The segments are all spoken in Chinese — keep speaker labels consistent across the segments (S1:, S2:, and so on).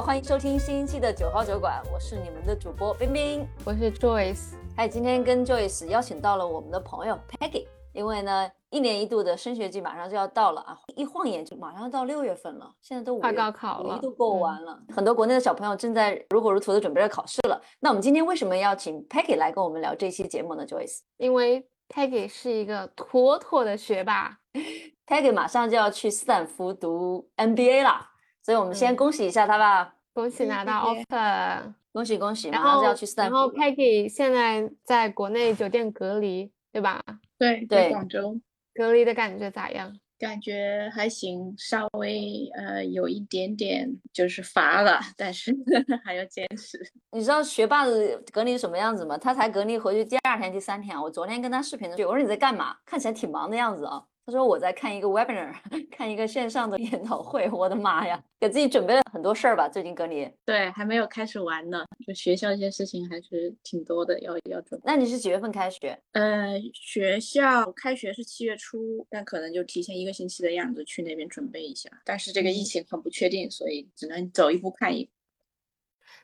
S1: 好，欢迎收听新一期的九号酒馆，我是你们的主播冰冰，
S2: 我是 Joyce。
S1: 嗨，今天跟 Joyce 邀请到了我们的朋友 Peggy，因为呢，一年一度的升学季马上就要到了啊，一晃眼就马上要到六月份了，现在都
S2: 快高考了，
S1: 都过完了，很多国内的小朋友正在如火如荼的准备着考试了。那我们今天为什么要请 Peggy 来跟我们聊这期节目呢？Joyce，
S2: 因为 Peggy 是一个妥妥的学霸，
S1: Peggy 马上就要去斯坦福读 MBA 了。所以我们先恭喜一下他吧，
S2: 恭喜拿到 offer，
S1: 恭喜恭喜！
S2: 然后
S1: 要去斯坦
S2: 福。然后 Peggy 现在在国内酒店隔离，对吧？
S3: 对对，广州
S2: 隔离的感觉咋样？
S3: 感觉还行，稍微呃有一点点就是乏了，但是 还要坚持。
S1: 你知道学霸的隔离什么样子吗？他才隔离回去第二天、第三天。我昨天跟他视频的时候，我说你在干嘛？看起来挺忙的样子啊。他说我在看一个 webinar，看一个线上的研讨会。我的妈呀，给自己准备了很多事儿吧？最近隔离？
S3: 对，还没有开始玩呢。就学校一些事情还是挺多的，要要准备。
S1: 那你是几月份开学？
S3: 呃，学校开学是七月初，但可能就提前一个星期的样子去那边准备一下。但是这个疫情很不确定，所以只能走一步看一步。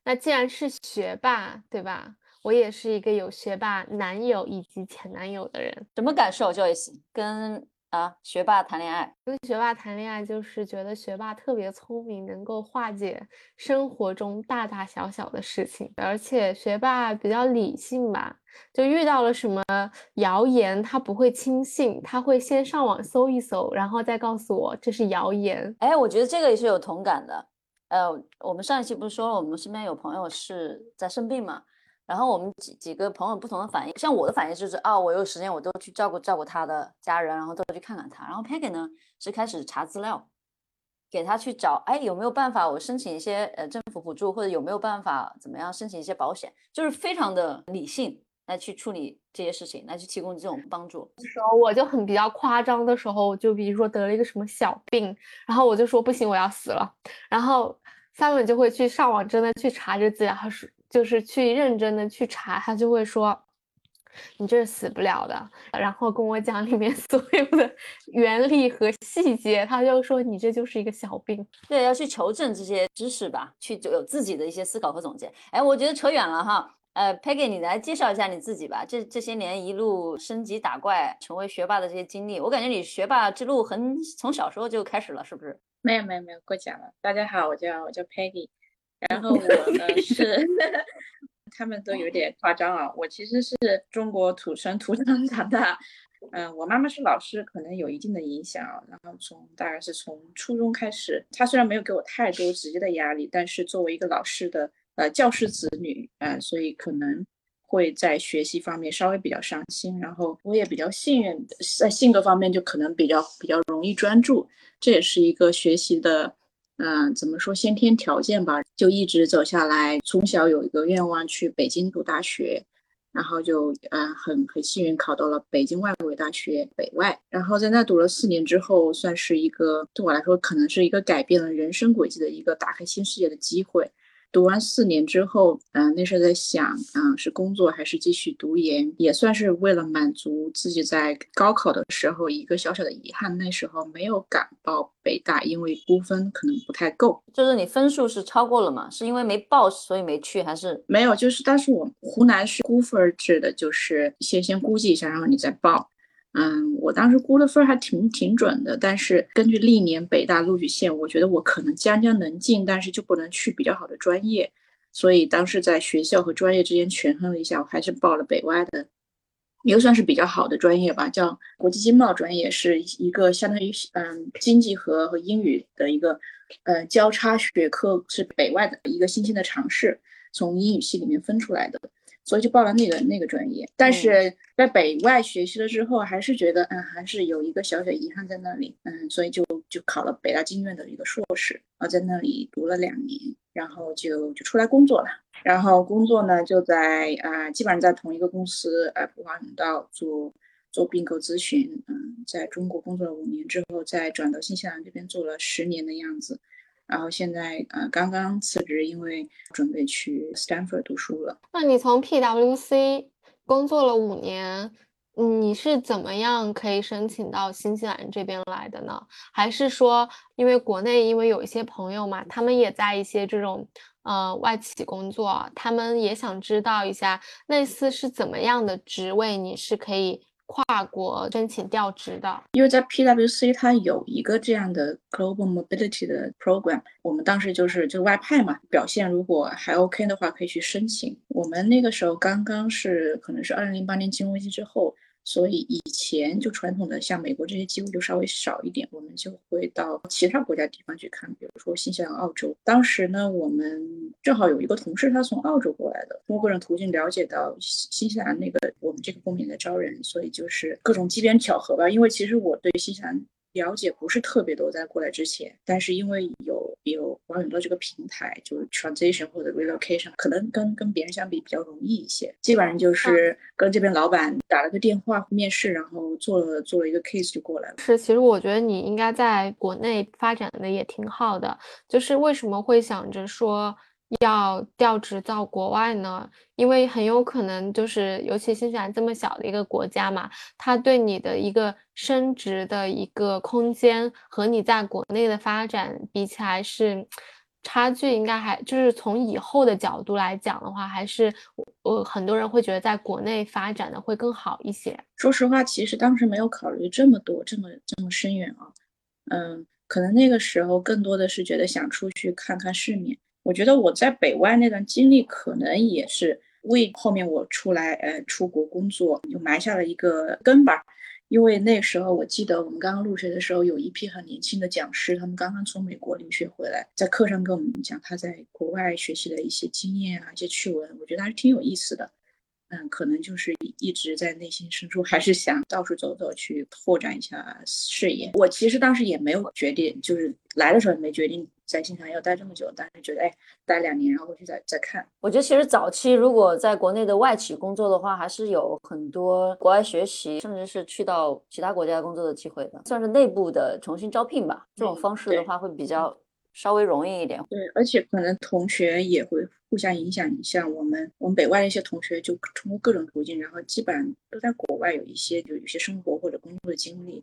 S2: 那既然是学霸，对吧？我也是一个有学霸男友以及前男友的人，
S1: 什么感受？Joyce 跟。啊，学霸谈恋爱，
S2: 跟学霸谈恋爱就是觉得学霸特别聪明，能够化解生活中大大小小的事情，而且学霸比较理性吧，就遇到了什么谣言，他不会轻信，他会先上网搜一搜，然后再告诉我这是谣言。
S1: 哎，我觉得这个也是有同感的。呃，我们上一期不是说了，我们身边有朋友是在生病嘛？然后我们几几个朋友不同的反应，像我的反应就是啊，我有时间我都去照顾照顾他的家人，然后都去看看他。然后 Peggy 呢是开始查资料，给他去找，哎，有没有办法我申请一些呃政府补助，或者有没有办法怎么样申请一些保险，就是非常的理性来去处理这些事情，来去提供这种帮助。
S2: 时候我就很比较夸张的时候，就比如说得了一个什么小病，然后我就说不行，我要死了。然后 Simon 就会去上网真的去查这资料，他说。就是去认真的去查，他就会说你这是死不了的，然后跟我讲里面 所有的原理和细节，他就说你这就是一个小病。
S1: 对，要去求证这些知识吧，去有自己的一些思考和总结。哎，我觉得扯远了哈。呃，Peggy，你来介绍一下你自己吧。这这些年一路升级打怪，成为学霸的这些经历，我感觉你学霸之路很从小时候就开始了，是不是？
S3: 没有没有没有，过奖了。大家好，我叫我叫 Peggy。然后我呢是，他们都有点夸张啊。我其实是中国土生土长长大，嗯，我妈妈是老师，可能有一定的影响。然后从大概是从初中开始，她虽然没有给我太多直接的压力，但是作为一个老师的呃教师子女，嗯，所以可能会在学习方面稍微比较上心。然后我也比较幸运，在性格方面就可能比较比较容易专注，这也是一个学习的。嗯，怎么说先天条件吧，就一直走下来。从小有一个愿望去北京读大学，然后就嗯很很幸运考到了北京外国语大学北外，然后在那读了四年之后，算是一个对我来说可能是一个改变了人生轨迹的一个打开新世界的机会。读完四年之后，嗯，那时候在想，嗯，是工作还是继续读研，也算是为了满足自己在高考的时候一个小小的遗憾。那时候没有敢报北大，因为估分可能不太够。
S1: 就是你分数是超过了吗？是因为没报，所以没去，还是
S3: 没有？就是，但是我湖南是估分制的，就是先先估计一下，然后你再报。嗯，我当时估的分还挺挺准的，但是根据历年北大录取线，我觉得我可能将将能进，但是就不能去比较好的专业，所以当时在学校和专业之间权衡了一下，我还是报了北外的，也算是比较好的专业吧，叫国际经贸专业，是一个相当于嗯经济和和英语的一个呃交叉学科，是北外的一个新兴的尝试，从英语系里面分出来的。所以就报了那个那个专业，但是在北外学习了之后，还是觉得嗯，还是有一个小小遗憾在那里，嗯，所以就就考了北大经院的一个硕士，啊，在那里读了两年，然后就就出来工作了，然后工作呢就在啊，基本上在同一个公司，呃，普华永道做做并购咨询，嗯，在中国工作了五年之后，再转到新西兰这边做了十年的样子。然后现在呃刚刚辞职，因为准备去 Stanford 读书了。
S2: 那你从 PwC 工作了五年，你是怎么样可以申请到新西兰这边来的呢？还是说，因为国内因为有一些朋友嘛，他们也在一些这种呃外企工作，他们也想知道一下类似是怎么样的职位，你是可以。跨国申请调职的，
S3: 因为在 PwC 它有一个这样的 Global Mobility 的 program，我们当时就是就外派嘛，表现如果还 OK 的话，可以去申请。我们那个时候刚刚是可能是二零零八年金融危机之后。所以以前就传统的像美国这些机会就稍微少一点，我们就会到其他国家地方去看，比如说新西兰、澳洲。当时呢，我们正好有一个同事，他从澳洲过来的，通过各种途径了解到新西兰那个我们这个公民的招人，所以就是各种机缘巧合吧。因为其实我对新西兰。了解不是特别多，在过来之前，但是因为有有王永乐这个平台，就是 transition 或者 relocation，可能跟跟别人相比比较容易一些。基本上就是跟这边老板打了个电话面试，然后做了做了一个 case 就过来了。
S2: 是，其实我觉得你应该在国内发展的也挺好的，就是为什么会想着说？要调职到国外呢？因为很有可能就是，尤其新西兰这么小的一个国家嘛，它对你的一个升职的一个空间和你在国内的发展比起来是差距，应该还就是从以后的角度来讲的话，还是呃很多人会觉得在国内发展的会更好一些。
S3: 说实话，其实当时没有考虑这么多，这么这么深远啊。嗯，可能那个时候更多的是觉得想出去看看世面。我觉得我在北外那段经历，可能也是为后面我出来，呃，出国工作就埋下了一个根吧。因为那时候我记得我们刚刚入学的时候，有一批很年轻的讲师，他们刚刚从美国留学回来，在课上跟我们讲他在国外学习的一些经验啊，一些趣闻，我觉得还是挺有意思的。嗯，可能就是一直在内心深处还是想到处走走，去拓展一下视野。我其实当时也没有决定，就是来的时候也没决定在新西兰要待这么久，但是觉得哎，待两年，然后回去再再看。
S1: 我觉得其实早期如果在国内的外企工作的话，还是有很多国外学习，甚至是去到其他国家工作的机会的，算是内部的重新招聘吧。这种方式的话会比较。稍微容易一点，
S3: 对，而且可能同学也会互相影响。像我们，我们北外的一些同学，就通过各种途径，然后基本上都在国外有一些，就有些生活或者工作的经历。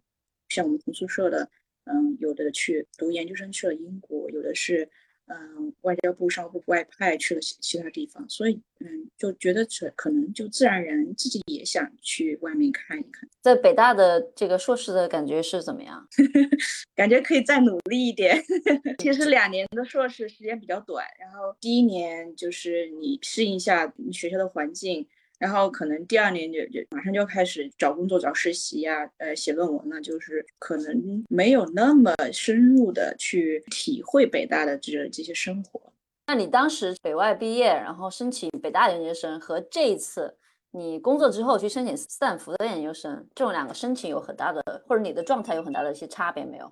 S3: 像我们同宿舍的，嗯，有的去读研究生去了英国，有的是。嗯，外交部、商务部外派去了其其他地方，所以嗯，就觉得这可能就自然而然自己也想去外面看一看。
S1: 在北大的这个硕士的感觉是怎么样？
S3: 感觉可以再努力一点。其实两年的硕士时间比较短，然后第一年就是你适应一下你学校的环境。然后可能第二年就就马上就要开始找工作、找实习呀，呃，写论文呢，就是可能没有那么深入的去体会北大的这这些生活。
S1: 那你当时北外毕业，然后申请北大研究生，和这一次你工作之后去申请斯坦福的研究生，这种两个申请有很大的，或者你的状态有很大的一些差别没有？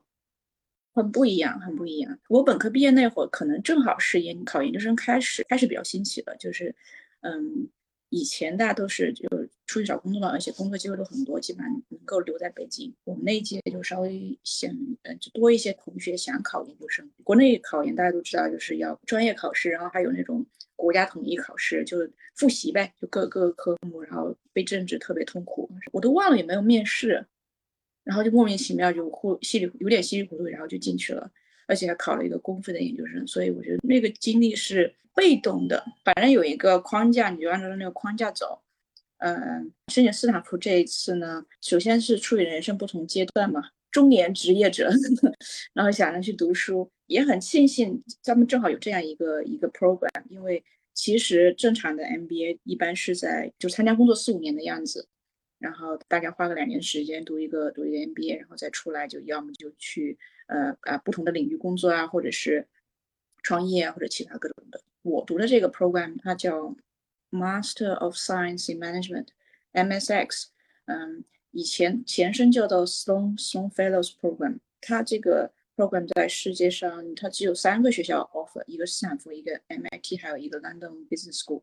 S3: 很不一样，很不一样。我本科毕业那会儿，可能正好是研考研究生开始，开始比较兴起的，就是嗯。以前大家都是就出去找工作了，而且工作机会都很多，基本上能够留在北京。我们那一届就稍微想，呃，就多一些同学想考研究生。国内考研大家都知道，就是要专业考试，然后还有那种国家统一考试，就复习呗，就各个科目，然后背政治特别痛苦，我都忘了有没有面试，然后就莫名其妙就糊稀里有点稀里糊涂，然后就进去了，而且还考了一个公费的研究生，所以我觉得那个经历是。被动的，反正有一个框架，你就按照那个框架走。嗯，申请斯坦福这一次呢，首先是处于人生不同阶段嘛，中年职业者，然后想着去读书，也很庆幸他们正好有这样一个一个 program，因为其实正常的 MBA 一般是在就参加工作四五年的样子，然后大概花个两年时间读一个读一个 MBA，然后再出来就要么就去呃啊不同的领域工作啊，或者是创业啊，或者其他各种的。我读的这个 program 它叫 Master of Science in Management，MSX，嗯，以前前身叫做 Sloan Sloan Fellows Program。它这个 program 在世界上它只有三个学校 offer，一个斯坦福，一个 MIT，还有一个 London Business School。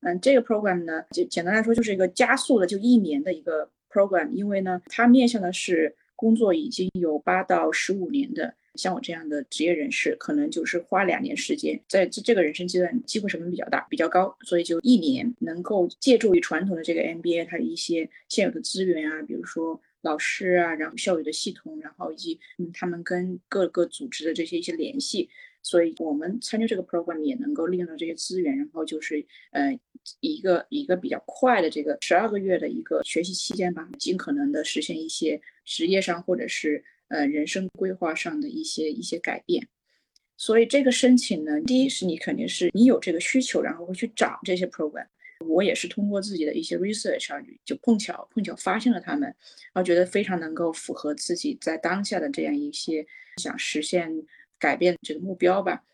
S3: 嗯，这个 program 呢，就简单来说就是一个加速的就一年的一个 program，因为呢，它面向的是工作已经有八到十五年的像我这样的职业人士，可能就是花两年时间，在这这个人生阶段，机会成本比较大、比较高，所以就一年能够借助于传统的这个 MBA 它的一些现有的资源啊，比如说老师啊，然后校友的系统，然后以及嗯他们跟各个组织的这些一些联系。所以我们参加这个 program 也能够利用到这些资源，然后就是呃一个一个比较快的这个十二个月的一个学习期间吧，尽可能的实现一些职业上或者是呃人生规划上的一些一些改变。所以这个申请呢，第一是你肯定是你有这个需求，然后会去找这些 program。我也是通过自己的一些 research 啊，就碰巧碰巧发现了他们，然后觉得非常能够符合自己在当下的这样一些想实现。改变这个目标吧，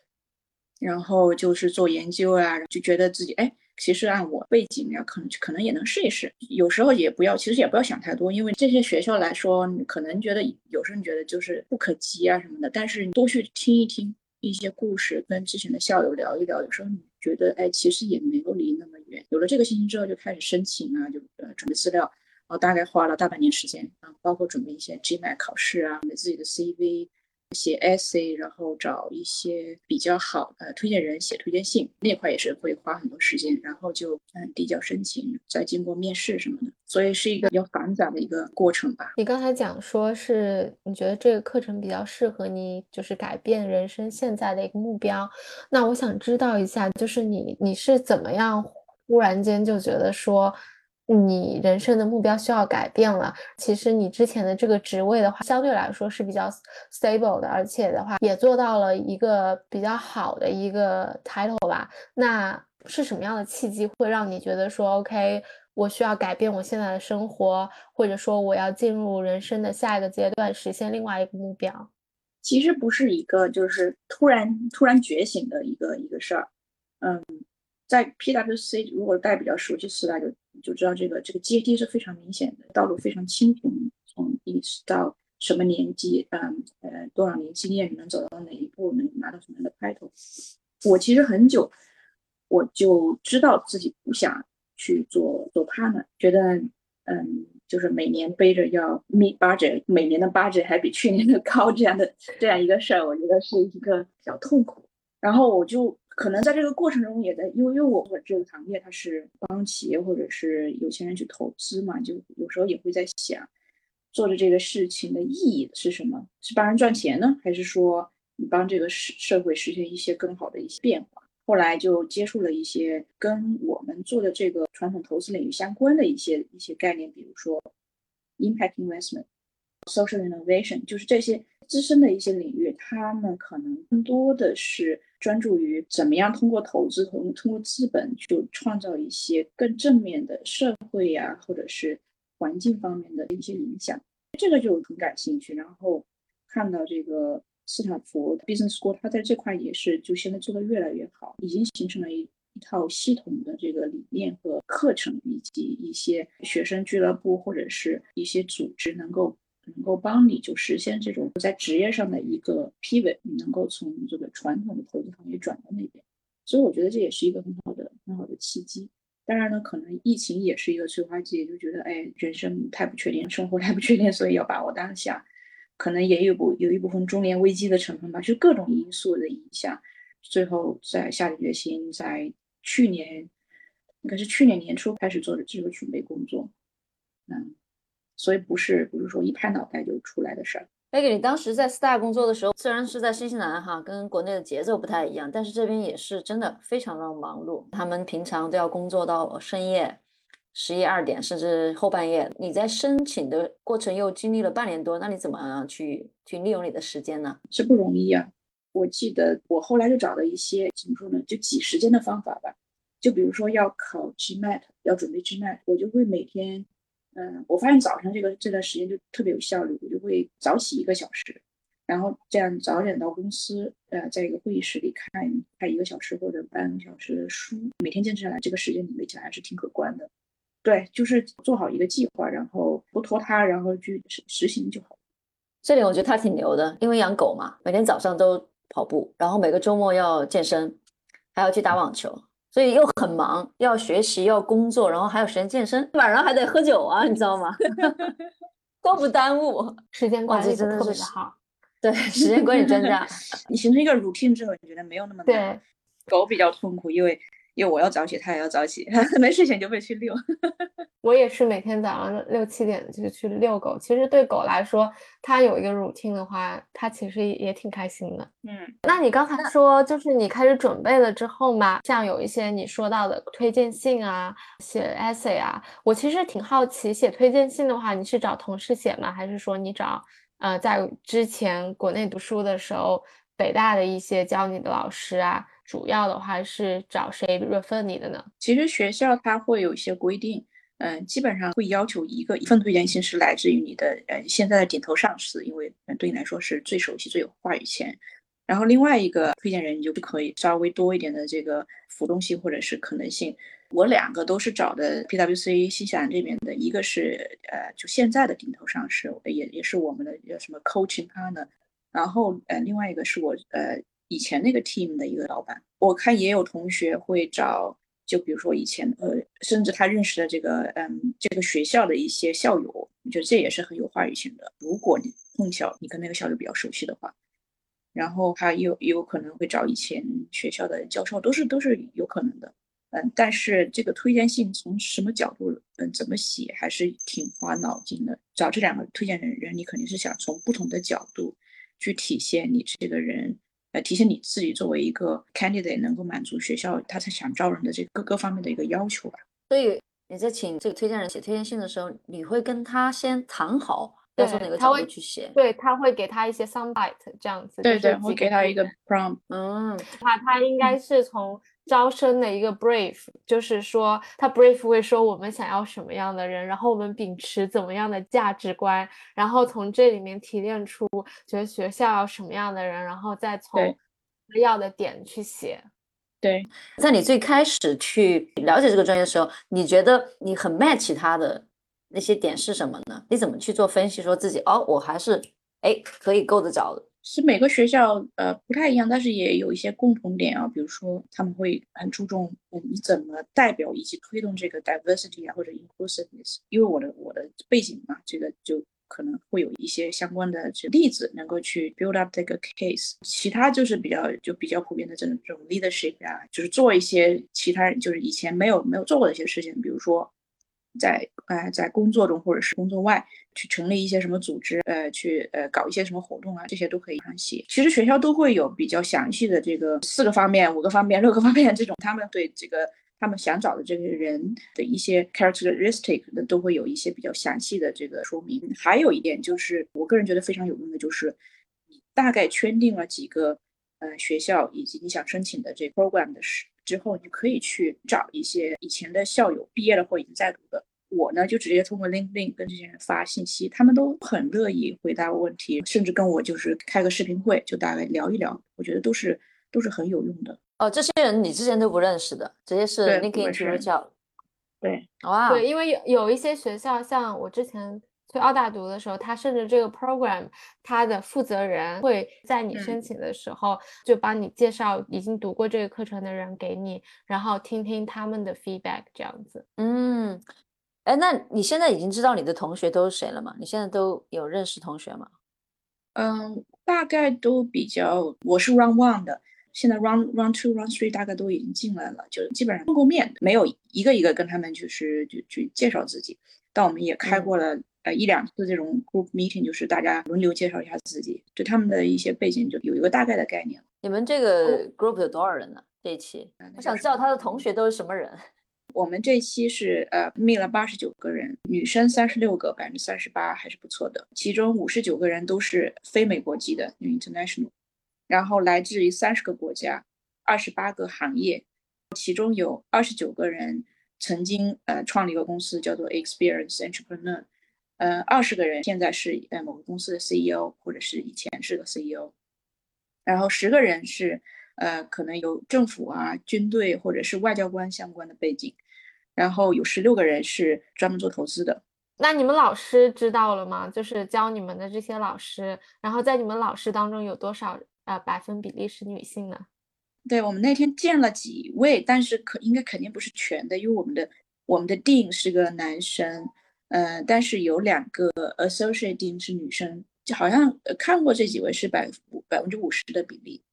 S3: 然后就是做研究啊，就觉得自己哎，其实按我背景呀，可能可能也能试一试。有时候也不要，其实也不要想太多，因为这些学校来说，你可能觉得有时候你觉得就是不可及啊什么的，但是你多去听一听一些故事，跟之前的校友聊一聊，有时候你觉得哎，其实也没有离那么远。有了这个信心之后，就开始申请啊，就呃准备资料，然后大概花了大半年时间啊，包括准备一些 GMAT 考试啊，自己的 CV。写 essay，然后找一些比较好的推荐人写推荐信，那块也是会花很多时间，然后就嗯递交申请，再经过面试什么的，所以是一个比较繁杂的一个过程吧。
S2: 你刚才讲说是你觉得这个课程比较适合你，就是改变人生现在的一个目标，那我想知道一下，就是你你是怎么样忽然间就觉得说。你人生的目标需要改变了。其实你之前的这个职位的话，相对来说是比较 stable 的，而且的话也做到了一个比较好的一个 title 吧。那是什么样的契机会让你觉得说，OK，我需要改变我现在的生活，或者说我要进入人生的下一个阶段，实现另外一个目标？
S3: 其实不是一个就是突然突然觉醒的一个一个事儿。嗯，在 PWC，如果大家比较熟悉四大就。就知道这个这个阶梯是非常明显的，道路非常清楚，从一直到什么年纪，嗯呃多少年经验，你能走到哪一步，能拿到什么样的 title。我其实很久我就知道自己不想去做做 partner，觉得嗯就是每年背着要 meet budget，每年的 budget 还比去年的 高这样的这样一个事儿，我觉得是一个比较痛苦。然后我就。可能在这个过程中，也在因为因为我们这个行业，它是帮企业或者是有钱人去投资嘛，就有时候也会在想，做的这个事情的意义是什么？是帮人赚钱呢，还是说你帮这个社社会实现一些更好的一些变化？后来就接触了一些跟我们做的这个传统投资领域相关的一些一些概念，比如说 impact investment、social innovation，就是这些资深的一些领域，他们可能更多的是。专注于怎么样通过投资通通过资本去创造一些更正面的社会呀，或者是环境方面的一些影响，这个就很感兴趣。然后看到这个斯坦福 Business School，它在这块也是就现在做的越来越好，已经形成了一一套系统的这个理念和课程，以及一些学生俱乐部或者是一些组织能够。能够帮你就实现这种在职业上的一个 piv，你能够从这个传统的投资行业转到那边，所以我觉得这也是一个很好的很好的契机。当然呢，可能疫情也是一个催化剂，就觉得哎，人生太不确定，生活太不确定，所以要把握当下。可能也有部有一部分中年危机的成分吧，就各种因素的影响，最后在下定决心，在去年应该是去年年初开始做的这个准备工作，嗯。所以不是不是说一拍脑袋就出来的事儿。
S1: Maggie，你当时在 Star 工作的时候，虽然是在新西兰哈，跟国内的节奏不太一样，但是这边也是真的非常的忙碌。他们平常都要工作到深夜十一二点，甚至后半夜。你在申请的过程又经历了半年多，那你怎么样去去利用你的时间呢？
S3: 是不容易啊。我记得我后来就找了一些怎么说呢，就挤时间的方法吧。就比如说要考 GMAT，要准备 GMAT，我就会每天。嗯，我发现早上这个这段时间就特别有效率，我就会早起一个小时，然后这样早点到公司，呃，在一个会议室里看看一个小时或者半个小时的书，每天坚持下来，这个时间累积起来还是挺可观的。对，就是做好一个计划，然后不拖沓，然后去实实行就好。
S1: 这里我觉得他挺牛的，因为养狗嘛，每天早上都跑步，然后每个周末要健身，还要去打网球。所以又很忙，要学习，要工作，然后还有时间健身，晚上还得喝酒啊，你知道吗？都不耽误，
S2: 时间管理真的特别的好。
S1: 对，时间管理专家。
S3: 你形成一个 routine 之后，你觉得没有那么难。
S2: 对，
S3: 狗比较痛苦，因为因为我要早起，他也要早起，没事情就会去遛。
S2: 我也是每天早上六七点就去遛狗。其实对狗来说，它有一个 routine 的话，它其实也挺开心的。
S3: 嗯，
S2: 那你刚才说，就是你开始准备了之后嘛，像有一些你说到的推荐信啊、写 essay 啊，我其实挺好奇，写推荐信的话，你是找同事写吗？还是说你找呃在之前国内读书的时候，北大的一些教你的老师啊？主要的话是找谁 refer 你的呢？
S3: 其实学校它会有一些规定。嗯，基本上会要求一个一份推荐信是来自于你的呃现在的顶头上司，因为对你来说是最熟悉、最有话语权。然后另外一个推荐人你就可以稍微多一点的这个浮动性或者是可能性。我两个都是找的 PwC 新西兰这边的，一个是呃就现在的顶头上司，也也是我们的叫什么 coaching partner。然后呃另外一个是我呃以前那个 team 的一个老板。我看也有同学会找。就比如说以前呃，甚至他认识的这个嗯，这个学校的一些校友，我觉得这也是很有话语权的。如果你碰巧你跟那个校友比较熟悉的话，然后他又也有可能会找以前学校的教授，都是都是有可能的。嗯，但是这个推荐信从什么角度嗯怎么写，还是挺花脑筋的。找这两个推荐人人，你肯定是想从不同的角度去体现你这个人。来提升你自己作为一个 candidate 能够满足学校他才想招人的这各个方面的一个要求吧。
S1: 所以你在请这个推荐人写推荐信的时候，你会跟他先谈好要从哪个角度去写？
S2: 对他会给他一些 soundbite 这样子。
S3: 对对，会给他一个 prompt。
S1: 嗯，
S2: 那他应该是从。招生的一个 brief，就是说他 brief 会说我们想要什么样的人，然后我们秉持怎么样的价值观，然后从这里面提炼出觉得学校要什么样的人，然后再从要的点去写。
S3: 对，
S1: 在你最开始去了解这个专业的时候，你觉得你很 match 他的那些点是什么呢？你怎么去做分析，说自己哦，我还是哎可以够得着的。
S3: 是每个学校呃不太一样，但是也有一些共同点啊，比如说他们会很注重你怎么代表以及推动这个 diversity 啊或者 inclusiveness。因为我的我的背景嘛，这个就可能会有一些相关的这例子能够去 build up 这个 case。其他就是比较就比较普遍的这种这种 leadership 啊，就是做一些其他就是以前没有没有做过的一些事情，比如说。在呃，在工作中或者是工作外，去成立一些什么组织，呃，去呃搞一些什么活动啊，这些都可以写。其实学校都会有比较详细的这个四个方面、五个方面、六个方面这种，他们对这个他们想找的这个人的一些 characteristic 的都会有一些比较详细的这个说明。还有一点就是，我个人觉得非常有用的就是，你大概圈定了几个呃学校以及你想申请的这 program 的时。之后，你可以去找一些以前的校友，毕业了或已经在读的。我呢，就直接通过 LinkedIn 跟这些人发信息，他们都很乐意回答问题，甚至跟我就是开个视频会，就大概聊一聊。我觉得都是都是很有用的。
S1: 哦，这些人你之前都不认识的，直接是 LinkedIn 去叫。
S3: 对，
S1: 哇，
S2: 对，因为有有一些学校，像我之前。去澳大读的时候，他甚至这个 program，他的负责人会在你申请的时候就帮你介绍已经读过这个课程的人给你，然后听听他们的 feedback，这样子。
S1: 嗯，哎，那你现在已经知道你的同学都是谁了吗？你现在都有认识同学吗？
S3: 嗯，大概都比较，我是 round one 的，现在 round round two round three 大概都已经进来了，就基本上碰过面，没有一个一个跟他们就是就去介绍自己，但我们也开过了。呃，一两次这种 group meeting 就是大家轮流介绍一下自己，对他们的一些背景就有一个大概的概念。
S1: 你们这个 group 有多少人呢？这一期我想知道他的同学都是什么人。
S3: 我们这一期是呃，meet 了八十九个人，女生三十六个，百分之三十八还是不错的。其中五十九个人都是非美国籍的，international，然后来自于三十个国家，二十八个行业，其中有二十九个人曾经呃创立一个公司叫做 Experience Entrepreneur。呃，二十个人现在是呃某个公司的 CEO，或者是以前是个 CEO，然后十个人是呃可能有政府啊、军队或者是外交官相关的背景，然后有十六个人是专门做投资的。
S2: 那你们老师知道了吗？就是教你们的这些老师，然后在你们老师当中有多少呃百分比例是女性呢？
S3: 对我们那天见了几位，但是可应该肯定不是全的，因为我们的我们的 Dean 是个男生。呃，但是有两个 associate dean 是女生，就好像看过这几位是百百分之五十的比例。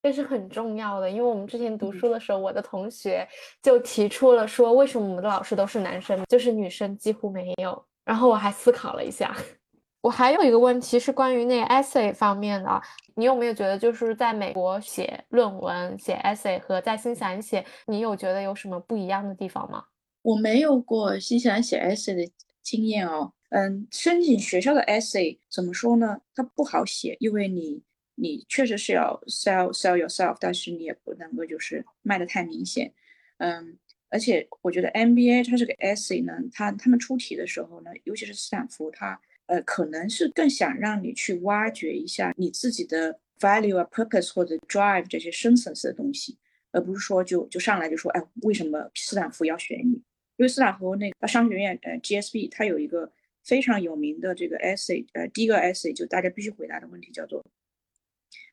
S2: 这是很重要的，因为我们之前读书的时候，我的同学就提出了说，为什么我们的老师都是男生，就是女生几乎没有。然后我还思考了一下，我还有一个问题是关于那个 essay 方面的，你有没有觉得就是在美国写论文、写 essay 和在新西兰写，你有觉得有什么不一样的地方吗？
S3: 我没有过新西兰写 essay 的经验哦。嗯，申请学校的 essay 怎么说呢？它不好写，因为你。你确实是要 sell sell yourself，但是你也不能够就是卖的太明显，嗯，而且我觉得 MBA 它这个 essay 呢，它他们出题的时候呢，尤其是斯坦福，它呃可能是更想让你去挖掘一下你自己的 value 啊 purpose 或者 drive 这些深层次的东西，而不是说就就上来就说哎为什么斯坦福要选你？因为斯坦福那个商学院呃 GSB 它有一个非常有名的这个 essay，呃第一个 essay 就大家必须回答的问题叫做。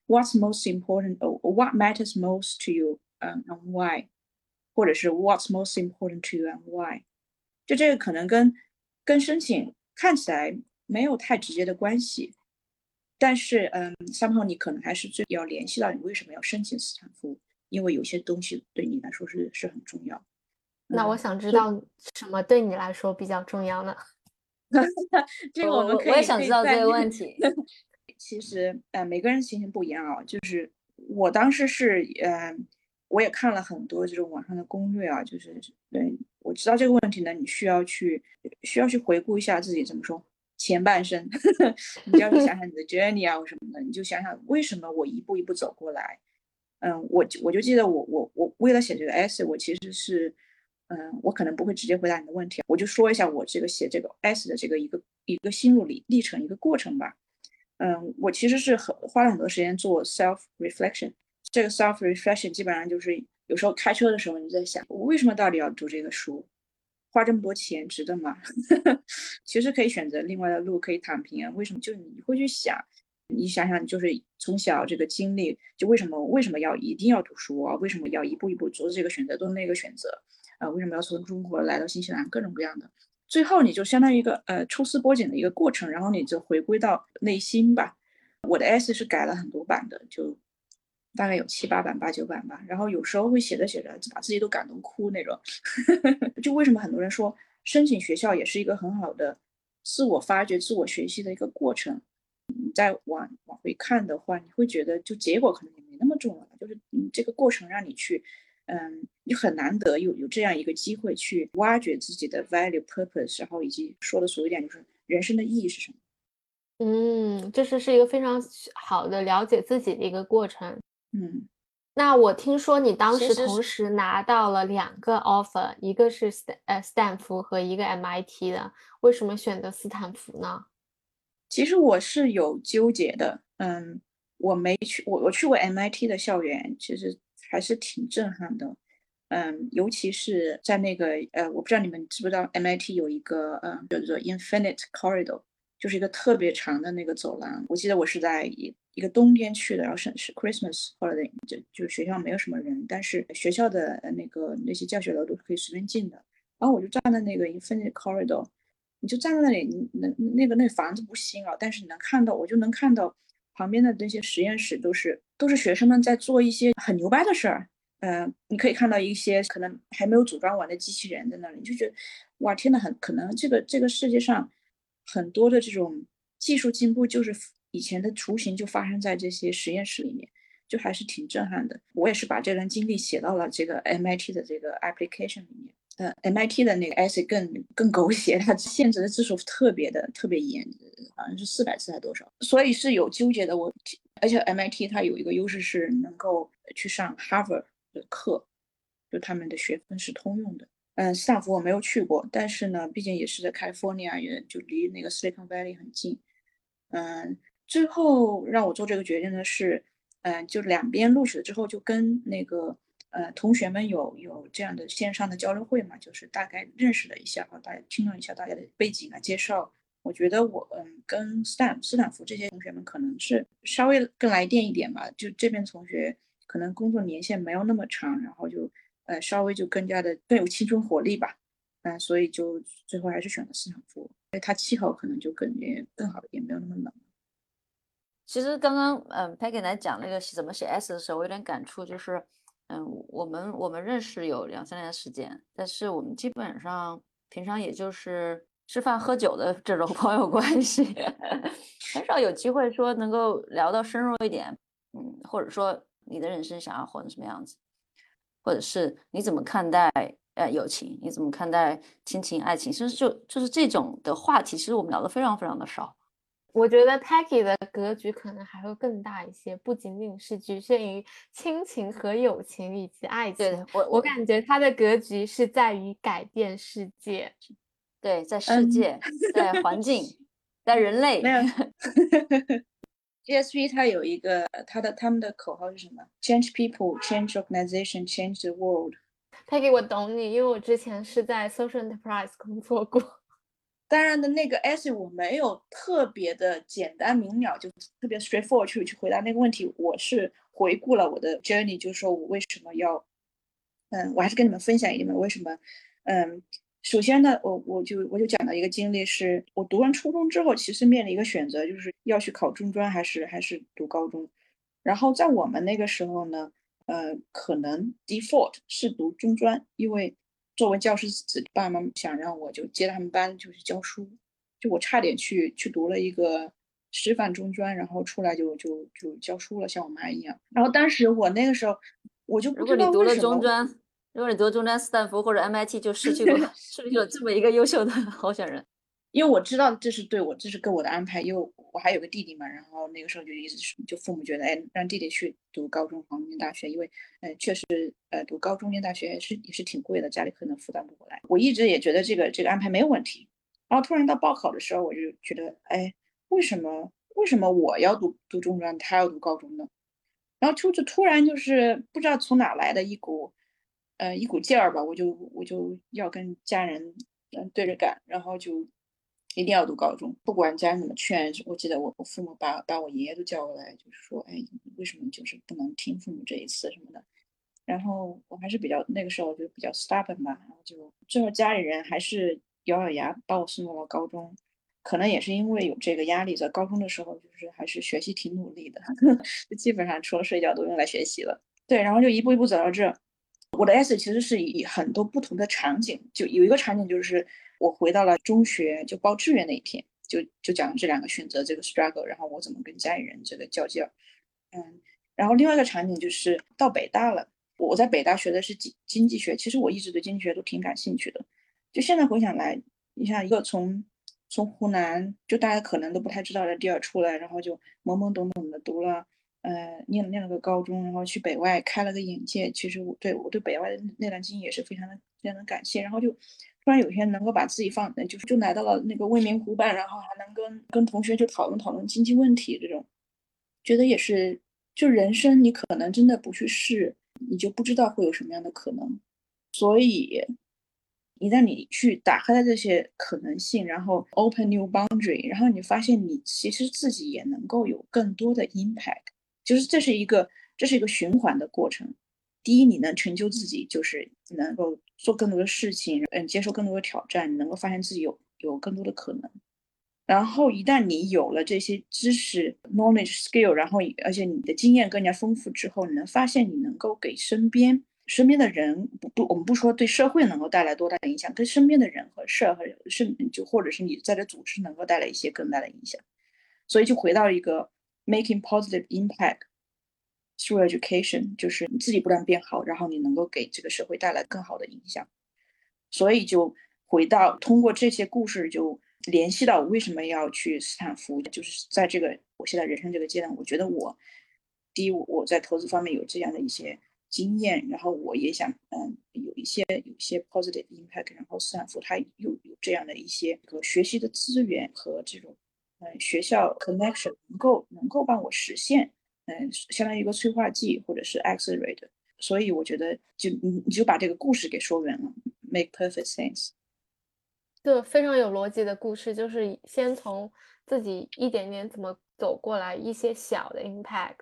S3: What's most important? or What matters most to you? 嗯，and why？或者是 What's most important to you and why？就这个可能跟跟申请看起来没有太直接的关系，但是嗯，somehow 你可能还是最要联系到你为什么要申请斯坦福，因为有些东西对你来说是是很重要。
S2: 那我想知道什么对你来说比较重要呢？
S3: 这个我们可以
S1: 我也想知道这个问 题。
S3: 其实，呃，每个人情形不一样啊。就是我当时是，呃，我也看了很多这种网上的攻略啊。就是，对，我知道这个问题呢，你需要去，需要去回顾一下自己怎么说前半生，你就要去想想你的 journey 啊什么的，你就想想为什么我一步一步走过来。嗯，我我就记得我我我为了写这个 essay，我其实是，嗯，我可能不会直接回答你的问题，我就说一下我这个写这个 S 的这个一个一个心路历历程一个过程吧。嗯，我其实是很花了很多时间做 self reflection。这个 self reflection 基本上就是有时候开车的时候你在想，我为什么到底要读这个书？花这么多钱值得吗？其实可以选择另外的路，可以躺平啊。为什么？就你会去想，你想想，就是从小这个经历，就为什么为什么要一定要读书啊？为什么要一步一步做这个选择，做那个选择？啊，为什么要从中国来到新西兰？各种各样的。最后你就相当于一个呃抽丝剥茧的一个过程，然后你就回归到内心吧。我的 S 是改了很多版的，就大概有七八版、八九版吧。然后有时候会写着写着，把自己都感动哭那种。就为什么很多人说申请学校也是一个很好的自我发掘、自我学习的一个过程？你再往往回看的话，你会觉得就结果可能也没那么重要了，就是你这个过程让你去。嗯，你很难得有有这样一个机会去挖掘自己的 value purpose，然后以及说的俗一点就是人生的意义是什么？
S2: 嗯，这是是一个非常好的了解自己的一个过程。
S3: 嗯，
S2: 那我听说你当时同时拿到了两个 offer，一个是斯呃斯坦福和一个 MIT 的，为什么选择斯坦福呢？
S3: 其实我是有纠结的。嗯，我没去，我我去过 MIT 的校园，其实。还是挺震撼的，嗯，尤其是在那个呃，我不知道你们知不知道，MIT 有一个嗯叫做 Infinite Corridor，就是一个特别长的那个走廊。我记得我是在一一个冬天去的，然后是是 Christmas holiday，就就学校没有什么人，但是学校的那个那些教学楼都是可以随便进的。然后我就站在那个 Infinite Corridor，你就站在那里，你能那个那房子不新啊，但是你能看到，我就能看到。旁边的那些实验室都是都是学生们在做一些很牛掰的事儿，嗯，你可以看到一些可能还没有组装完的机器人在那里，就觉得哇天呐，很可能这个这个世界上很多的这种技术进步，就是以前的雏形就发生在这些实验室里面，就还是挺震撼的。我也是把这段经历写到了这个 MIT 的这个 application 里面。呃，MIT 的那个 essay 更更狗血，它限制的字数特别的特别严，好像是四百字还多少，所以是有纠结的。我而且 MIT 它有一个优势是能够去上 Harvard 的课，就他们的学分是通用的。嗯，斯坦福我没有去过，但是呢，毕竟也是在 California，也就离那个 Silicon Valley 很近。嗯，最后让我做这个决定的是，嗯，就两边录取了之后，就跟那个。呃，同学们有有这样的线上的交流会嘛？就是大概认识了一下啊，大家听了一下大家的背景啊介绍。我觉得我嗯，跟斯坦斯坦福这些同学们可能是稍微更来电一点吧。就这边同学可能工作年限没有那么长，然后就呃稍微就更加的更有青春活力吧。嗯，所以就最后还是选了斯坦福，因为它气候可能就更也更好一点，没有那么冷。
S1: 其实刚刚嗯 p e g g 来讲那个怎么写 S 的时候，我有点感触，就是嗯，我们我们认识有两三年的时间，但是我们基本上平常也就是吃饭喝酒的这种 朋友关系，很少有机会说能够聊到深入一点，嗯，或者说你的人生想要活成什么样子，或者是你怎么看待呃友情，你怎么看待亲情爱情，甚至就就是这种的话题，其实我们聊的非常非常的少。
S2: 我觉得 Peggy 的格局可能还会更大一些，不仅仅是局限于亲情和友情以及爱情。
S1: 对我，
S2: 我感觉他的格局是在于改变世界。
S1: 对，在世界，在环境，在人 类。
S3: 没有。GSP 它有一个，它的他们的口号是什么？Change people, change organization, change the world。
S2: Peggy，我懂你，因为我之前是在 Social Enterprise 工作过。
S3: 当然的那个 essay 我没有特别的简单明了，就特别 straightforward 去去回答那个问题。我是回顾了我的 journey，就是说我为什么要，嗯，我还是跟你们分享一点。为什么？嗯，首先呢，我我就我就讲到一个经历，是我读完初中之后，其实面临一个选择，就是要去考中专还是还是读高中。然后在我们那个时候呢，呃，可能 default 是读中专，因为。作为教师子，爸妈想让我就接他们班，就去教书。就我差点去去读了一个师范中专，然后出来就就就教书了，像我妈一样。然后当时我那个时候，我就
S1: 如果你读了中专，如果你读中专、斯坦福或者 MIT，就失 去了失去了这么一个优秀的候选人。
S3: 因为我知道这是对我，这是跟我的安排。因为我还有个弟弟嘛，然后那个时候就一直就父母觉得，哎，让弟弟去读高中黄金大学，因为，呃，确实，呃，读高中间大学也是也是挺贵的，家里可能负担不过来。我一直也觉得这个这个安排没有问题。然后突然到报考的时候，我就觉得，哎，为什么为什么我要读读中专，他要读高中呢？然后就就突然就是不知道从哪来的一股，呃，一股劲儿吧，我就我就要跟家人嗯对着干，然后就。一定要读高中，不管家人怎么劝。我记得我我父母把把我爷爷都叫过来，就是说，哎，为什么就是不能听父母这一次什么的。然后我还是比较那个时候我就比较 stubborn 吧，然后就最后家里人还是咬咬牙把我送到了高中。可能也是因为有这个压力，在高中的时候就是还是学习挺努力的，就基本上除了睡觉都用来学习了。对，然后就一步一步走到这。我的 essay 其实是以很多不同的场景，就有一个场景就是。我回到了中学，就报志愿那一天，就就讲这两个选择这个 struggle，然后我怎么跟家里人这个较劲儿，嗯，然后另外一个场景就是到北大了，我在北大学的是经经济学，其实我一直对经济学都挺感兴趣的，就现在回想来，你像一个从从湖南，就大家可能都不太知道的地儿出来，然后就懵懵懂懂的读了，呃，念念了个高中，然后去北外开了个眼界，其实我对我对北外的那段经历也是非常的非常的感谢，然后就。突然有一天能够把自己放，就是就来到了那个未名湖畔，然后还能跟跟同学就讨论讨论经济问题，这种觉得也是，就人生你可能真的不去试，你就不知道会有什么样的可能。所以一旦你去打开了这些可能性，然后 open new boundary，然后你发现你其实自己也能够有更多的 impact，就是这是一个这是一个循环的过程。第一，你能成就自己，就是能够做更多的事情，嗯，接受更多的挑战，你能够发现自己有有更多的可能。然后一旦你有了这些知识、knowledge、skill，然后而且你的经验更加丰富之后，你能发现你能够给身边身边的人，不不，我们不说对社会能够带来多大的影响，对身边的人和事和甚就或者是你在这组织能够带来一些更大的影响。所以就回到一个 making positive impact。Through education，就是你自己不断变好，然后你能够给这个社会带来更好的影响。所以就回到通过这些故事，就联系到为什么要去斯坦福。就是在这个我现在人生这个阶段，我觉得我第一，我在投资方面有这样的一些经验，然后我也想嗯有一些有一些 positive impact。然后斯坦福它又有这样的一些个学习的资源和这种嗯学校 connection，能够能够帮我实现。嗯，相当于一个催化剂或者是 accelerate，所以我觉得就你你就把这个故事给说圆了，make perfect sense。
S2: 对，非常有逻辑的故事，就是先从自己一点点怎么走过来，一些小的 impact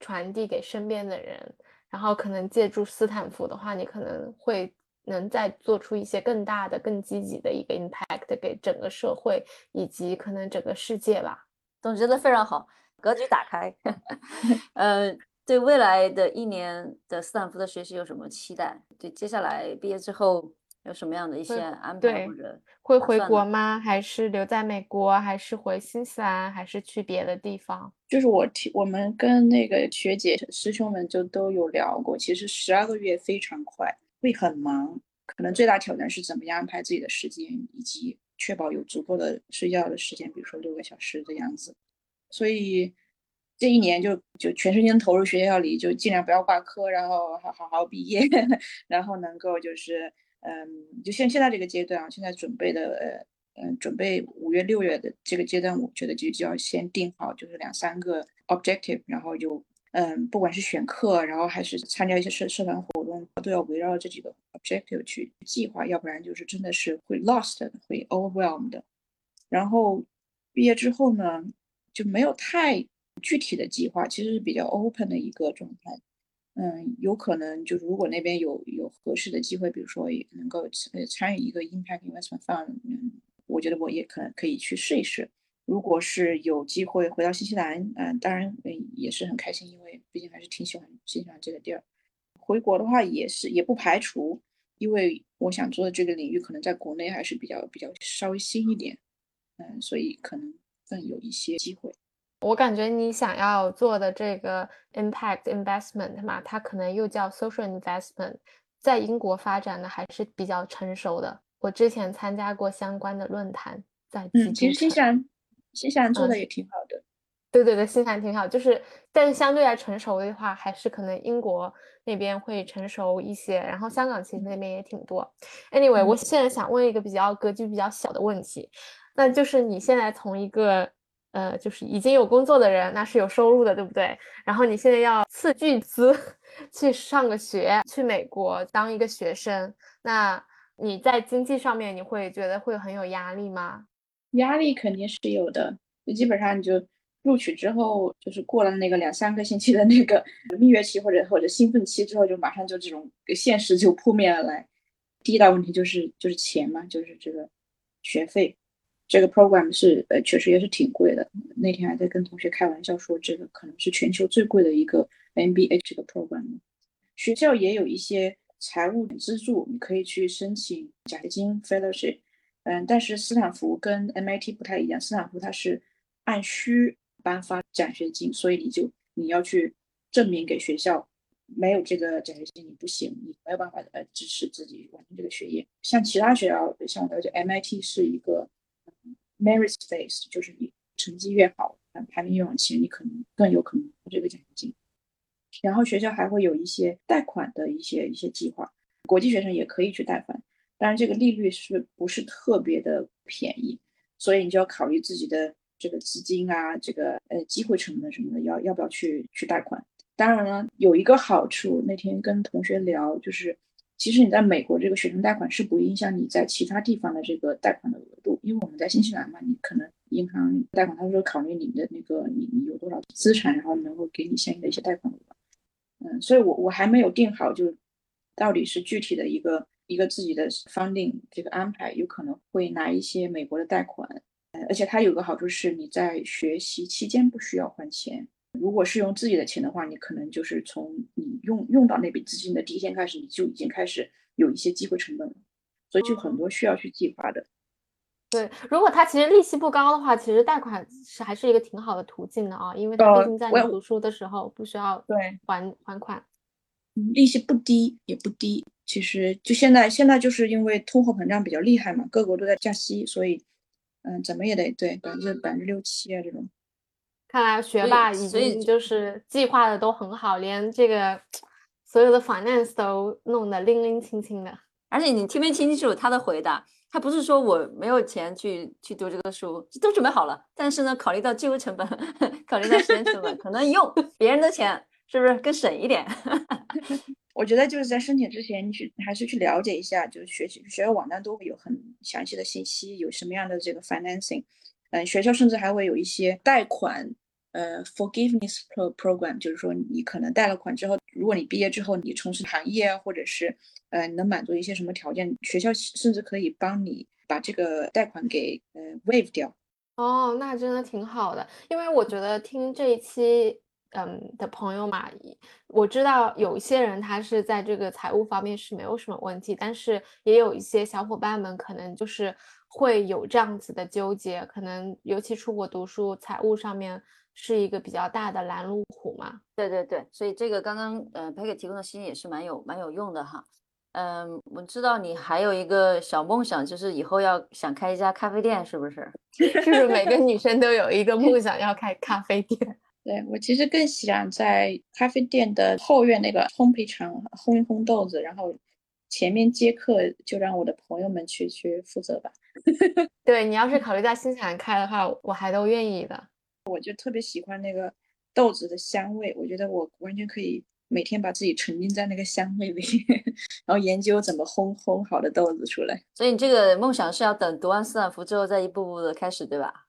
S2: 传递给身边的人，然后可能借助斯坦福的话，你可能会能再做出一些更大的、更积极的一个 impact 给整个社会以及可能整个世界吧。
S1: 总结的非常好，格局打开。呃，对未来的一年的斯坦福的学习有什么期待？对接下来毕业之后有什么样的一些安排或者
S2: 会回国吗？还是留在美国？还是回新西兰？还是去别的地方？
S3: 就是我听我们跟那个学姐师兄们就都有聊过，其实十二个月非常快，会很忙。可能最大挑战是怎么样安排自己的时间，以及。确保有足够的睡觉的时间，比如说六个小时的样子。所以这一年就就全身心投入学校里，就尽量不要挂科，然后好好好毕业，然后能够就是嗯，就像现在这个阶段啊，现在准备的呃嗯，准备五月六月的这个阶段，我觉得就就要先定好，就是两三个 objective，然后就。嗯，不管是选课，然后还是参加一些社社团活动，都要围绕这几个 objective 去计划，要不然就是真的是会 lost，会 overwhelmed。然后毕业之后呢，就没有太具体的计划，其实是比较 open 的一个状态。嗯，有可能就如果那边有有合适的机会，比如说也能够呃参与一个 impact investment fund，嗯，我觉得我也可能可以去试一试。如果是有机会回到新西兰，嗯，当然嗯也是很开心，因为毕竟还是挺喜欢新西兰这个地儿。回国的话也是也不排除，因为我想做的这个领域可能在国内还是比较比较稍微新一点，嗯，所以可能更有一些机会。
S2: 我感觉你想要做的这个 impact investment 嘛，它可能又叫 social investment，在英国发展的还是比较成熟的。我之前参加过相关的论坛，在
S3: 嗯，其实新西兰。新西兰做的也挺好的，
S2: 对对对，新西兰挺好，就是但是相对来成熟的话，还是可能英国那边会成熟一些，然后香港其实那边也挺多。Anyway，我现在想问一个比较格局比较小的问题，那就是你现在从一个呃就是已经有工作的人，那是有收入的，对不对？然后你现在要斥巨资 去上个学，去美国当一个学生，那你在经济上面你会觉得会很有压力吗？
S3: 压力肯定是有的，就基本上你就录取之后，就是过了那个两三个星期的那个蜜月期或者或者兴奋期之后，就马上就这种现实就扑面而来。第一大问题就是就是钱嘛，就是这个学费，这个 program 是呃确实也是挺贵的。那天还在跟同学开玩笑说，这个可能是全球最贵的一个 MBA 这个 program。学校也有一些财务资助，你可以去申请奖学金 fellowship。嗯，但是斯坦福跟 MIT 不太一样，斯坦福它是按需颁发奖学金，所以你就你要去证明给学校没有这个奖学金你不行，你没有办法呃支持自己完成这个学业。像其他学校，像我了解 MIT 是一个 merit based，就是你成绩越好，排名越往前，你可能更有可能获这个奖学金。然后学校还会有一些贷款的一些一些计划，国际学生也可以去贷款。当然，这个利率是不是特别的便宜？所以你就要考虑自己的这个资金啊，这个呃机会成本什么的，要要不要去去贷款？当然了，有一个好处，那天跟同学聊，就是其实你在美国这个学生贷款是不影响你在其他地方的这个贷款的额度，因为我们在新西兰嘛，你可能银行贷款，他说考虑你的那个你你有多少资产，然后能够给你相应的一些贷款额。嗯，所以我我还没有定好，就到底是具体的一个。一个自己的 funding 这个安排，有可能会拿一些美国的贷款，呃，而且它有个好处是，你在学习期间不需要还钱。如果是用自己的钱的话，你可能就是从用用到那笔资金的第一天开始，你就已经开始有一些机会成本了，所以就很多需要去计划的。
S2: 对，如果它其实利息不高的话，其实贷款是还是一个挺好的途径的啊，因为它毕竟在你读书的时候不需要
S3: 对
S2: 还还款。
S3: 利息不低也不低，其实就现在现在就是因为通货膨胀比较厉害嘛，各国都在降息，所以嗯，怎么也得对百分之百分之六七啊这种。
S2: 看来学霸已经就是计划的都很好，连这个所有的 finance 都弄得拎拎清清的。
S1: 而且你听没听清楚他的回答？他不是说我没有钱去去读这个书，都准备好了，但是呢，考虑到机会成本，考虑到时间成本，可能用别人的钱。是不是更省一点？
S3: 我觉得就是在申请之前，你去还是去了解一下，就是学习学校网站都会有很详细的信息，有什么样的这个 financing，嗯，学校甚至还会有一些贷款呃 forgiveness pro program，就是说你可能贷了款之后，如果你毕业之后你从事行业啊，或者是呃能满足一些什么条件，学校甚至可以帮你把这个贷款给呃 waive 掉。
S2: 哦，那真的挺好的，因为我觉得听这一期。嗯的朋友嘛，我知道有一些人他是在这个财务方面是没有什么问题，但是也有一些小伙伴们可能就是会有这样子的纠结，可能尤其出国读书，财务上面是一个比较大的拦路虎嘛。
S1: 对对对，所以这个刚刚呃裴给提供的信息也是蛮有蛮有用的哈。嗯，我知道你还有一个小梦想，就是以后要想开一家咖啡店，是不是？
S2: 是不是每个女生都有一个梦想要开咖啡店？
S3: 对我其实更想在咖啡店的后院那个烘焙厂烘一烘豆子，然后前面接客就让我的朋友们去去负责吧。
S2: 对你要是考虑在新西兰开的话，我还都愿意的。
S3: 我就特别喜欢那个豆子的香味，我觉得我完全可以每天把自己沉浸在那个香味里，然后研究怎么烘烘好的豆子出来。
S1: 所以你这个梦想是要等读完斯坦福之后再一步步的开始，对吧？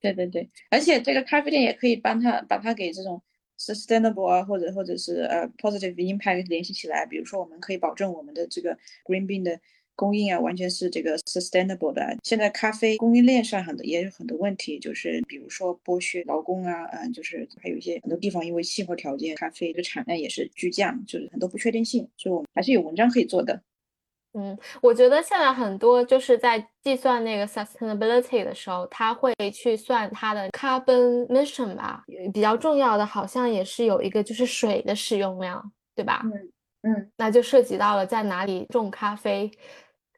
S3: 对对对，而且这个咖啡店也可以帮他把它给这种 sustainable 啊，或者或者是呃 positive impact 联系起来。比如说，我们可以保证我们的这个 green bean 的供应啊，完全是这个 sustainable 的。现在咖啡供应链上很多也有很多问题，就是比如说剥削劳工啊，嗯，就是还有一些很多地方因为气候条件，咖啡的产量也是巨降，就是很多不确定性，所以我们还是有文章可以做的。
S2: 嗯，我觉得现在很多就是在计算那个 sustainability 的时候，他会去算它的 carbon emission 吧。比较重要的，好像也是有一个就是水的使用量，对吧？
S3: 嗯嗯，
S2: 那就涉及到了在哪里种咖啡，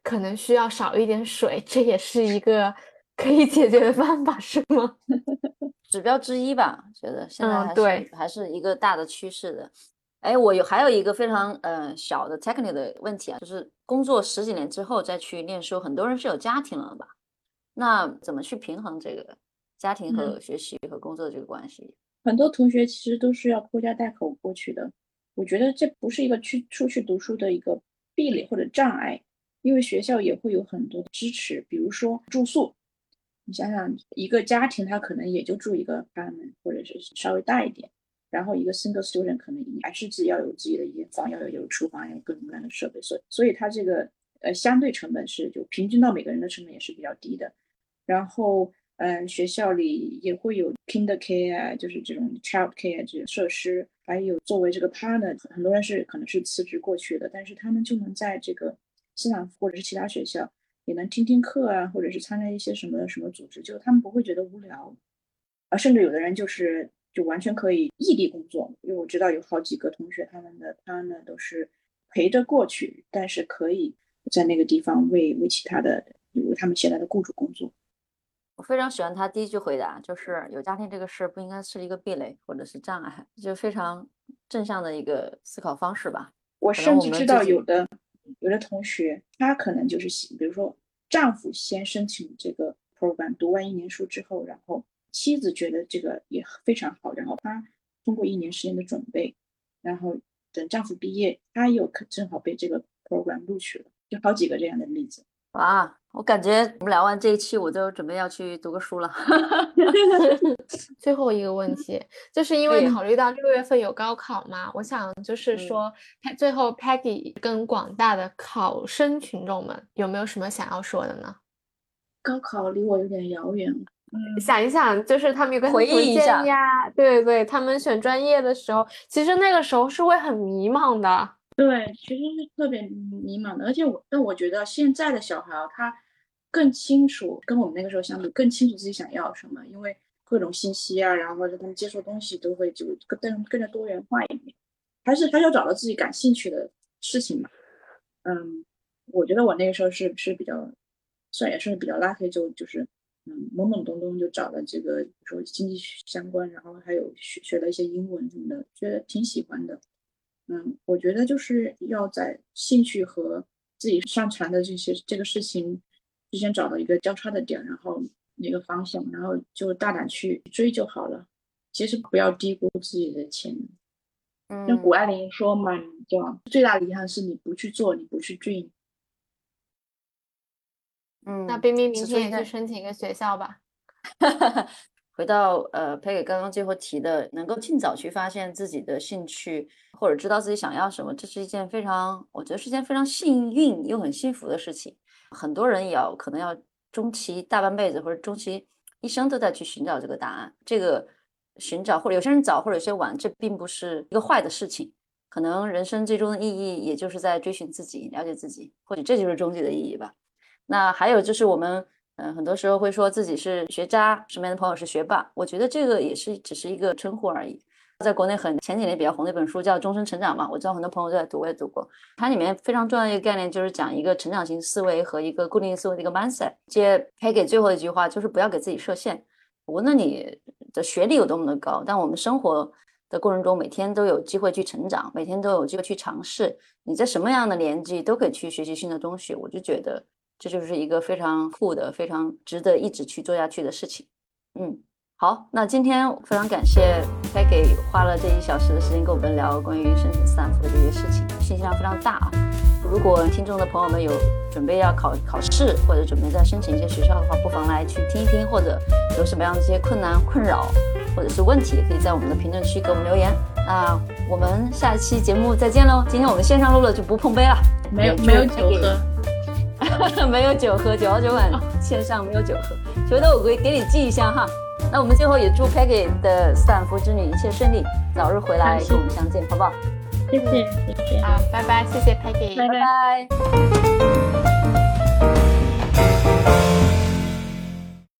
S2: 可能需要少一点水，这也是一个可以解决的办法，是吗？
S1: 指标之一吧，觉得现在还
S2: 是
S1: 还是一个大的趋势的。哎，我有还有一个非常呃小的 technical 的问题啊，就是工作十几年之后再去念书，很多人是有家庭了吧？那怎么去平衡这个家庭和学习和工作的这个关系？
S3: 很多同学其实都是要拖家带口过去的，我觉得这不是一个去出去读书的一个壁垒或者障碍，因为学校也会有很多支持，比如说住宿，你想想一个家庭他可能也就住一个 apartment 或者是稍微大一点。然后一个 single student 可能还是自己要有自己的一间房，要有有厨房，要有各种各样的设备，所所以它这个呃相对成本是就平均到每个人的成本也是比较低的。然后嗯学校里也会有 kinder care，就是这种 child care 这些设施，还有作为这个 partner，很多人是可能是辞职过去的，但是他们就能在这个斯坦福或者是其他学校也能听听课啊，或者是参加一些什么什么组织，就他们不会觉得无聊，啊，甚至有的人就是。就完全可以异地工作，因为我知道有好几个同学，他们的他呢都是陪着过去，但是可以在那个地方为为其他的为他们现在的雇主工作。
S1: 我非常喜欢他第一句回答，就是有家庭这个事不应该是一个壁垒或者是障碍，就非常正向的一个思考方式吧。
S3: 我甚至知道有的有的同学，他可能就是比如说丈夫先申请这个 program，读完一年书之后，然后。妻子觉得这个也非常好，然后她通过一年时间的准备，然后等丈夫毕业，她又可正好被这个 program 录取了，就好几个这样的例子。
S1: 啊，我感觉我们聊完这一期，我就准备要去读个书了。
S2: 最后一个问题，就是因为考虑到六月份有高考嘛，我想就是说，最后 Peggy 跟广大的考生群众们有没有什么想要说的呢？
S3: 高考离我有点遥远了。
S2: 嗯想一想，就是他们有个
S1: 回忆一下
S2: 呀，对对，他们选专业的时候，其实那个时候是会很迷茫的。
S3: 对，其实是特别迷茫的。而且我，但我觉得现在的小孩他更清楚，跟我们那个时候相比，更清楚自己想要什么。因为各种信息啊，然后或者他们接触东西都会就更更加多元化一点。还是还是要找到自己感兴趣的事情嘛。嗯，我觉得我那个时候是是比较，算也算是比较 lucky，就就是。嗯，懵懵懂懂就找了这个，说经济相关，然后还有学学了一些英文什么的，觉得挺喜欢的。嗯，我觉得就是要在兴趣和自己擅长的这些这个事情之间找到一个交叉的点，然后一个方向，然后就大胆去追就好了。其实不要低估自己的潜能。嗯像谷爱凌说嘛，叫最大的遗憾是你不去做，你不去 dream。
S1: 嗯，
S2: 那冰冰明天也去申请一个学校吧。
S1: 回到呃 Peggy 刚刚最后提的，能够尽早去发现自己的兴趣，或者知道自己想要什么，这是一件非常，我觉得是件非常幸运又很幸福的事情。很多人也要可能要终其大半辈子或者终其一生都在去寻找这个答案。这个寻找或者有些人早或者有些晚，这并不是一个坏的事情。可能人生最终的意义，也就是在追寻自己，了解自己，或者这就是终极的意义吧。那还有就是我们。嗯，很多时候会说自己是学渣，身边的朋友是学霸，我觉得这个也是只是一个称呼而已。在国内很前几年比较红的一本书叫《终身成长》嘛，我知道很多朋友都在读，我也读过。它里面非常重要的一个概念就是讲一个成长型思维和一个固定思维的一个 mindset。接还给最后一句话就是不要给自己设限，无论你的学历有多么的高，但我们生活的过程中每天都有机会去成长，每天都有机会去尝试。你在什么样的年纪都可以去学习新的东西，我就觉得。这就是一个非常酷的、非常值得一直去做下去的事情。嗯，好，那今天非常感谢 Peggy 花了这一小时的时间跟我们聊关于申请斯坦福的这些事情，信息量非常大啊。如果听众的朋友们有准备要考考试或者准备再申请一些学校的话，不妨来去听一听，或者有什么样的一些困难、困扰或者是问题，也可以在我们的评论区给我们留言。那我们下一期节目再见喽！今天我们线上录了就不碰杯了，
S3: 没有 没有酒喝。
S1: 没有酒喝，九号酒馆线上没有酒喝，回头我会给你寄一箱哈。那我们最后也祝 Peggy 的斯坦福之旅一切顺利，早日回来跟我们相见，好不好？
S3: 谢谢，谢谢，
S2: 好，拜拜，谢谢 Peggy，
S3: 拜拜。